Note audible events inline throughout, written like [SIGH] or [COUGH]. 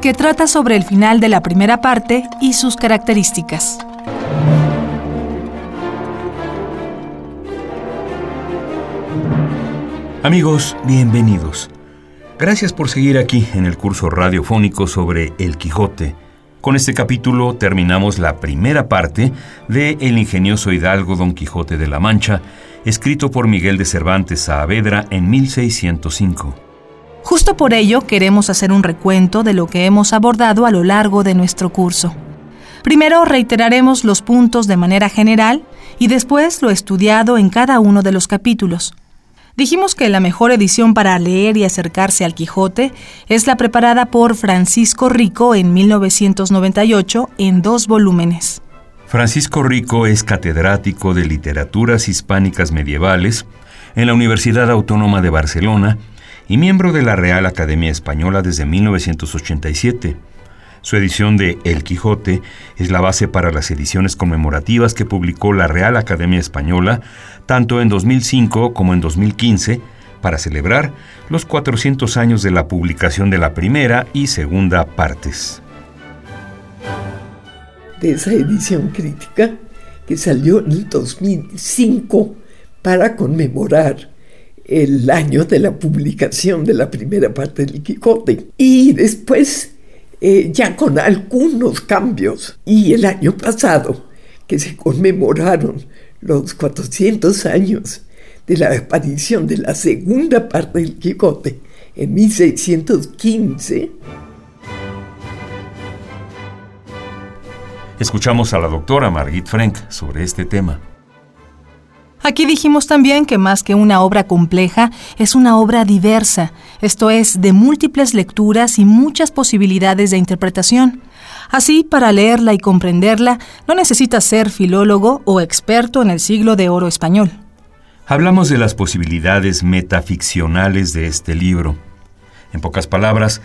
Que trata sobre el final de la primera parte y sus características. Amigos, bienvenidos. Gracias por seguir aquí en el curso radiofónico sobre El Quijote. Con este capítulo terminamos la primera parte de El ingenioso hidalgo Don Quijote de la Mancha, escrito por Miguel de Cervantes Saavedra en 1605. Justo por ello queremos hacer un recuento de lo que hemos abordado a lo largo de nuestro curso. Primero reiteraremos los puntos de manera general y después lo estudiado en cada uno de los capítulos. Dijimos que la mejor edición para leer y acercarse al Quijote es la preparada por Francisco Rico en 1998 en dos volúmenes. Francisco Rico es catedrático de Literaturas Hispánicas Medievales en la Universidad Autónoma de Barcelona y miembro de la Real Academia Española desde 1987. Su edición de El Quijote es la base para las ediciones conmemorativas que publicó la Real Academia Española tanto en 2005 como en 2015 para celebrar los 400 años de la publicación de la primera y segunda partes de esa edición crítica que salió en el 2005 para conmemorar el año de la publicación de la primera parte del Quijote. Y después, eh, ya con algunos cambios, y el año pasado, que se conmemoraron los 400 años de la aparición de la segunda parte del Quijote en 1615, Escuchamos a la doctora Margit Frank sobre este tema. Aquí dijimos también que más que una obra compleja, es una obra diversa, esto es, de múltiples lecturas y muchas posibilidades de interpretación. Así, para leerla y comprenderla, no necesitas ser filólogo o experto en el siglo de oro español. Hablamos de las posibilidades metaficcionales de este libro. En pocas palabras,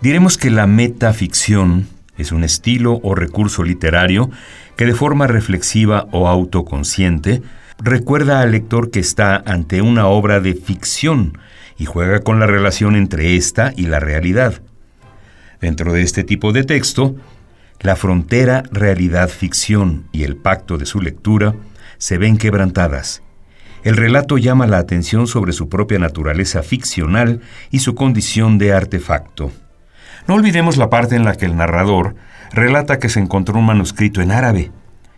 diremos que la metaficción es un estilo o recurso literario que de forma reflexiva o autoconsciente recuerda al lector que está ante una obra de ficción y juega con la relación entre esta y la realidad. Dentro de este tipo de texto, la frontera realidad-ficción y el pacto de su lectura se ven quebrantadas. El relato llama la atención sobre su propia naturaleza ficcional y su condición de artefacto. No olvidemos la parte en la que el narrador relata que se encontró un manuscrito en árabe,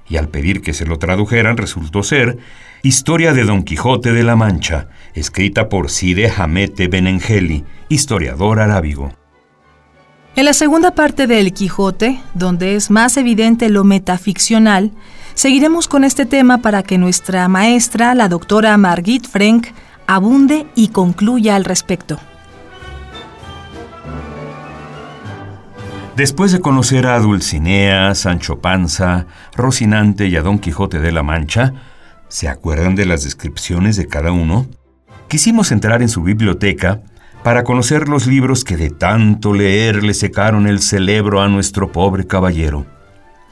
y al pedir que se lo tradujeran resultó ser Historia de Don Quijote de la Mancha, escrita por Side Hamete Benengeli, historiador arábigo. En la segunda parte de El Quijote, donde es más evidente lo metaficcional, seguiremos con este tema para que nuestra maestra, la doctora Margit Frank, abunde y concluya al respecto. Después de conocer a Dulcinea, Sancho Panza, Rocinante y a Don Quijote de la Mancha, ¿se acuerdan de las descripciones de cada uno? Quisimos entrar en su biblioteca para conocer los libros que de tanto leer le secaron el cerebro a nuestro pobre caballero.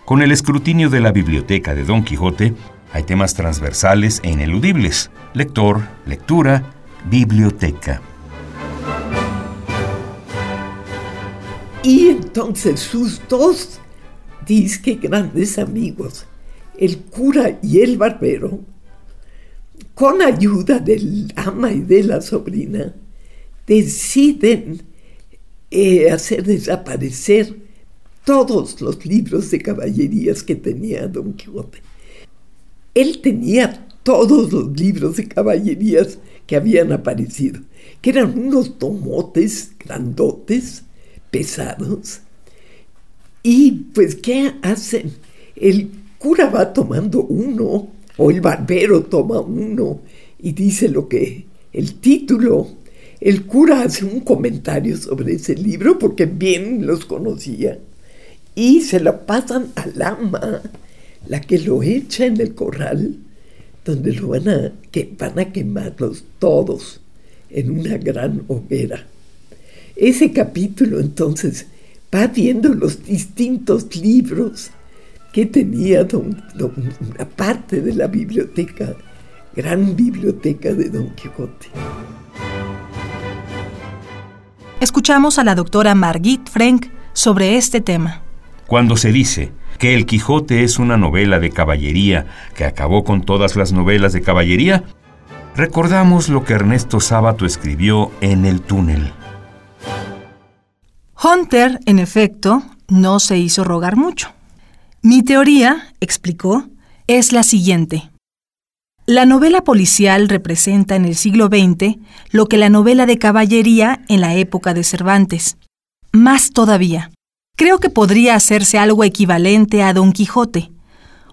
Con el escrutinio de la biblioteca de Don Quijote, hay temas transversales e ineludibles. Lector, lectura, biblioteca. Y entonces sus dos disque grandes amigos, el cura y el barbero, con ayuda del ama y de la sobrina, deciden eh, hacer desaparecer todos los libros de caballerías que tenía Don Quijote. Él tenía todos los libros de caballerías que habían aparecido, que eran unos tomotes grandotes, pesados. Y pues, ¿qué hacen? El cura va tomando uno, o el barbero toma uno, y dice lo que, el título. El cura hace un comentario sobre ese libro porque bien los conocía. y se lo pasan al ama, la que lo echa en el corral, donde lo van a, que van a quemarlos todos en una gran hoguera. Ese capítulo entonces va viendo los distintos libros que tenía don, una parte de la biblioteca, gran biblioteca de Don Quijote. Escuchamos a la doctora Margit Frank sobre este tema. Cuando se dice que El Quijote es una novela de caballería que acabó con todas las novelas de caballería, recordamos lo que Ernesto Sábato escribió en El túnel. Hunter, en efecto, no se hizo rogar mucho. Mi teoría, explicó, es la siguiente. La novela policial representa en el siglo XX lo que la novela de caballería en la época de Cervantes. Más todavía, creo que podría hacerse algo equivalente a Don Quijote,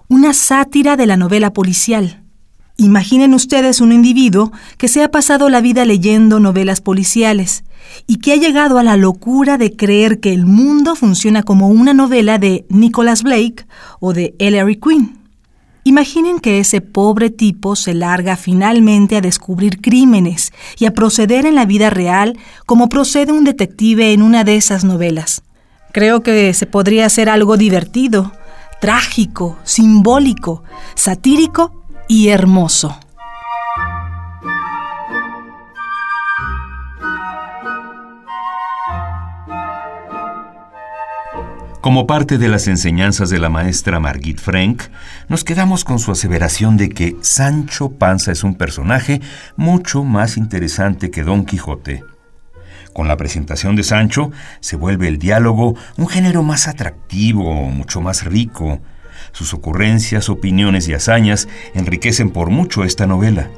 una sátira de la novela policial. Imaginen ustedes un individuo que se ha pasado la vida leyendo novelas policiales y que ha llegado a la locura de creer que el mundo funciona como una novela de Nicholas Blake o de Ellery Quinn. Imaginen que ese pobre tipo se larga finalmente a descubrir crímenes y a proceder en la vida real como procede un detective en una de esas novelas. Creo que se podría hacer algo divertido, trágico, simbólico, satírico y hermoso. Como parte de las enseñanzas de la maestra Margit Frank, nos quedamos con su aseveración de que Sancho Panza es un personaje mucho más interesante que Don Quijote. Con la presentación de Sancho se vuelve el diálogo un género más atractivo, mucho más rico, sus ocurrencias, opiniones y hazañas enriquecen por mucho esta novela.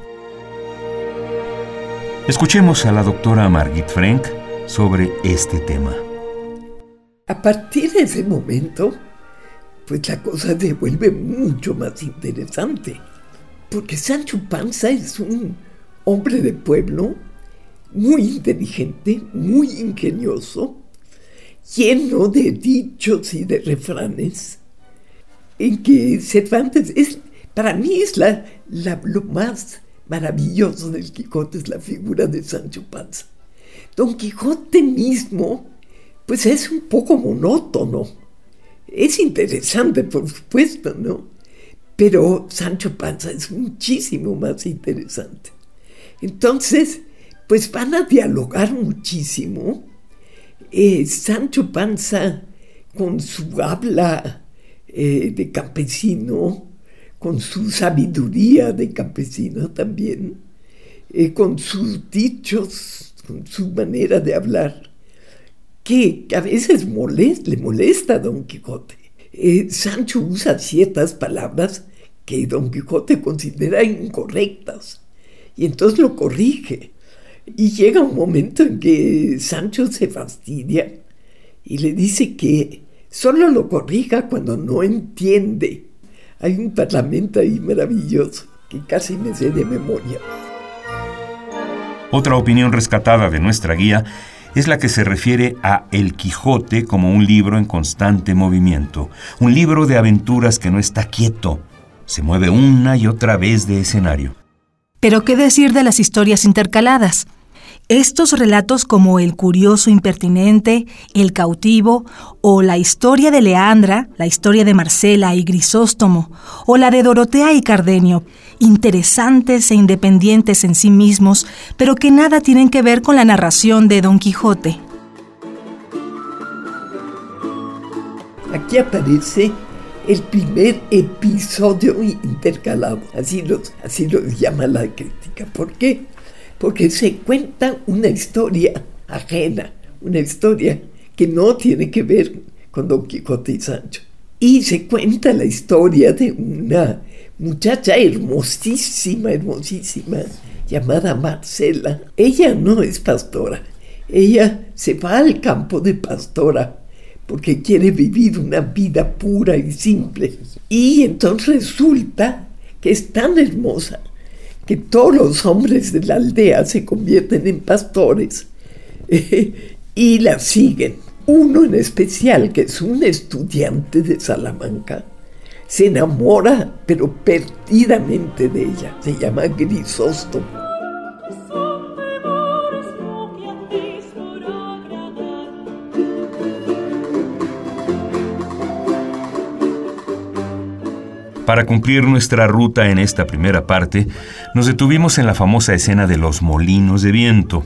Escuchemos a la doctora Margit Frank sobre este tema. A partir de ese momento, pues la cosa se vuelve mucho más interesante, porque Sancho Panza es un hombre de pueblo muy inteligente, muy ingenioso, lleno de dichos y de refranes en que Cervantes es, para mí es la, lo más maravilloso del Quijote, es la figura de Sancho Panza. Don Quijote mismo, pues es un poco monótono. Es interesante, por supuesto, ¿no? Pero Sancho Panza es muchísimo más interesante. Entonces, pues van a dialogar muchísimo. Eh, Sancho Panza, con su habla eh, de campesino, con su sabiduría de campesino también, eh, con sus dichos, con su manera de hablar, que a veces le molesta a Don Quijote. Eh, Sancho usa ciertas palabras que Don Quijote considera incorrectas y entonces lo corrige. Y llega un momento en que Sancho se fastidia y le dice que Solo lo corrija cuando no entiende. Hay un parlamento ahí maravilloso que casi me sé de memoria. Otra opinión rescatada de nuestra guía es la que se refiere a El Quijote como un libro en constante movimiento, un libro de aventuras que no está quieto, se mueve una y otra vez de escenario. Pero ¿qué decir de las historias intercaladas? Estos relatos como El curioso impertinente, El cautivo o la historia de Leandra, la historia de Marcela y Grisóstomo o la de Dorotea y Cardenio, interesantes e independientes en sí mismos, pero que nada tienen que ver con la narración de Don Quijote. Aquí aparece el primer episodio intercalado, así lo, así lo llama la crítica. ¿Por qué? Porque se cuenta una historia ajena, una historia que no tiene que ver con Don Quijote y Sancho. Y se cuenta la historia de una muchacha hermosísima, hermosísima, llamada Marcela. Ella no es pastora, ella se va al campo de pastora porque quiere vivir una vida pura y simple. Y entonces resulta que es tan hermosa que todos los hombres de la aldea se convierten en pastores [LAUGHS] y la siguen. uno en especial, que es un estudiante de Salamanca, se enamora, pero perdidamente de ella. Se llama Grisóstomo. Para cumplir nuestra ruta en esta primera parte, nos detuvimos en la famosa escena de los molinos de viento,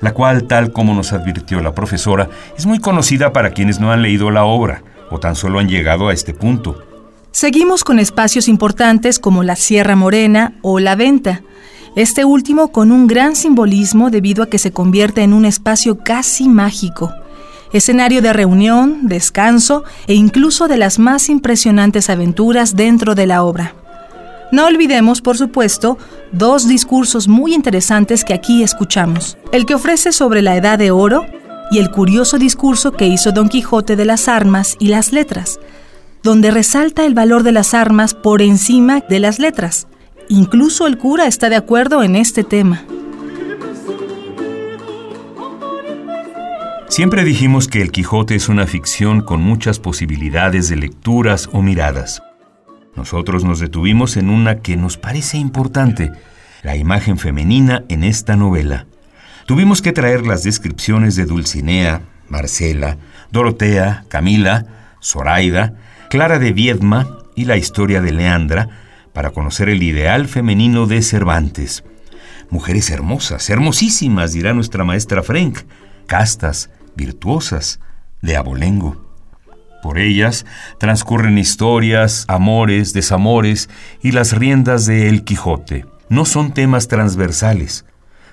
la cual, tal como nos advirtió la profesora, es muy conocida para quienes no han leído la obra o tan solo han llegado a este punto. Seguimos con espacios importantes como la Sierra Morena o la Venta, este último con un gran simbolismo debido a que se convierte en un espacio casi mágico escenario de reunión, descanso e incluso de las más impresionantes aventuras dentro de la obra. No olvidemos, por supuesto, dos discursos muy interesantes que aquí escuchamos. El que ofrece sobre la Edad de Oro y el curioso discurso que hizo Don Quijote de las armas y las letras, donde resalta el valor de las armas por encima de las letras. Incluso el cura está de acuerdo en este tema. Siempre dijimos que El Quijote es una ficción con muchas posibilidades de lecturas o miradas. Nosotros nos detuvimos en una que nos parece importante, la imagen femenina en esta novela. Tuvimos que traer las descripciones de Dulcinea, Marcela, Dorotea, Camila, Zoraida, Clara de Viedma y la historia de Leandra para conocer el ideal femenino de Cervantes. Mujeres hermosas, hermosísimas, dirá nuestra maestra Frank, castas, virtuosas de abolengo. Por ellas transcurren historias, amores, desamores y las riendas de El Quijote. No son temas transversales,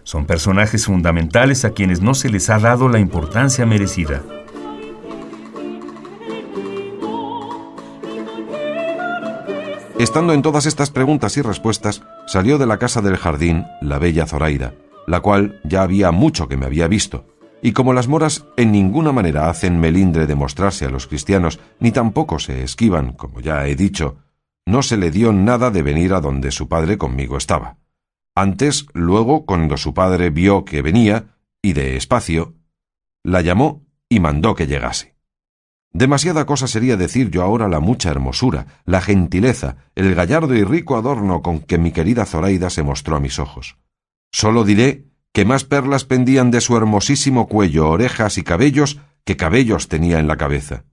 son personajes fundamentales a quienes no se les ha dado la importancia merecida. Estando en todas estas preguntas y respuestas, salió de la casa del jardín la bella Zoraida, la cual ya había mucho que me había visto, y como las moras en ninguna manera hacen melindre de mostrarse a los cristianos, ni tampoco se esquivan, como ya he dicho, no se le dio nada de venir a donde su padre conmigo estaba. Antes, luego, cuando su padre vio que venía, y de espacio, la llamó y mandó que llegase. Demasiada cosa sería decir yo ahora la mucha hermosura, la gentileza, el gallardo y rico adorno con que mi querida Zoraida se mostró a mis ojos. Solo diré que más perlas pendían de su hermosísimo cuello, orejas y cabellos que cabellos tenía en la cabeza.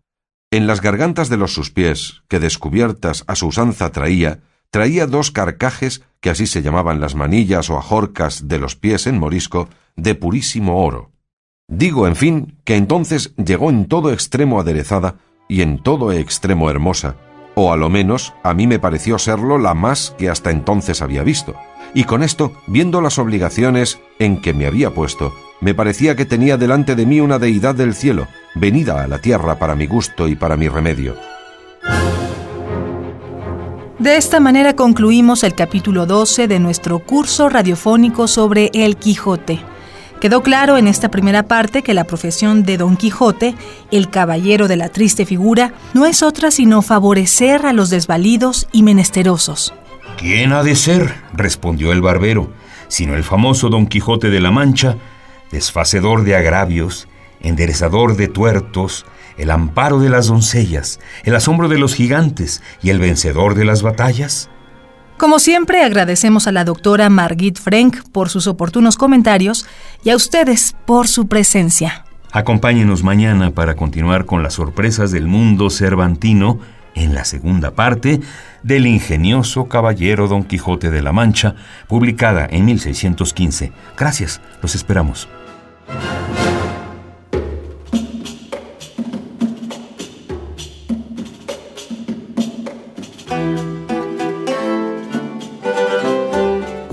En las gargantas de los sus pies, que descubiertas a su usanza traía, traía dos carcajes, que así se llamaban las manillas o ajorcas de los pies en morisco, de purísimo oro. Digo, en fin, que entonces llegó en todo extremo aderezada y en todo extremo hermosa, o a lo menos a mí me pareció serlo la más que hasta entonces había visto y con esto, viendo las obligaciones en que me había puesto, me parecía que tenía delante de mí una deidad del cielo, venida a la tierra para mi gusto y para mi remedio. De esta manera concluimos el capítulo 12 de nuestro curso radiofónico sobre El Quijote. Quedó claro en esta primera parte que la profesión de Don Quijote, el caballero de la triste figura, no es otra sino favorecer a los desvalidos y menesterosos. ¿Quién ha de ser? respondió el barbero, sino el famoso Don Quijote de la Mancha, desfacedor de agravios, enderezador de tuertos, el amparo de las doncellas, el asombro de los gigantes y el vencedor de las batallas? Como siempre, agradecemos a la doctora Margit Frank por sus oportunos comentarios y a ustedes por su presencia. Acompáñenos mañana para continuar con las sorpresas del mundo cervantino en la segunda parte del ingenioso caballero Don Quijote de la Mancha, publicada en 1615. Gracias, los esperamos.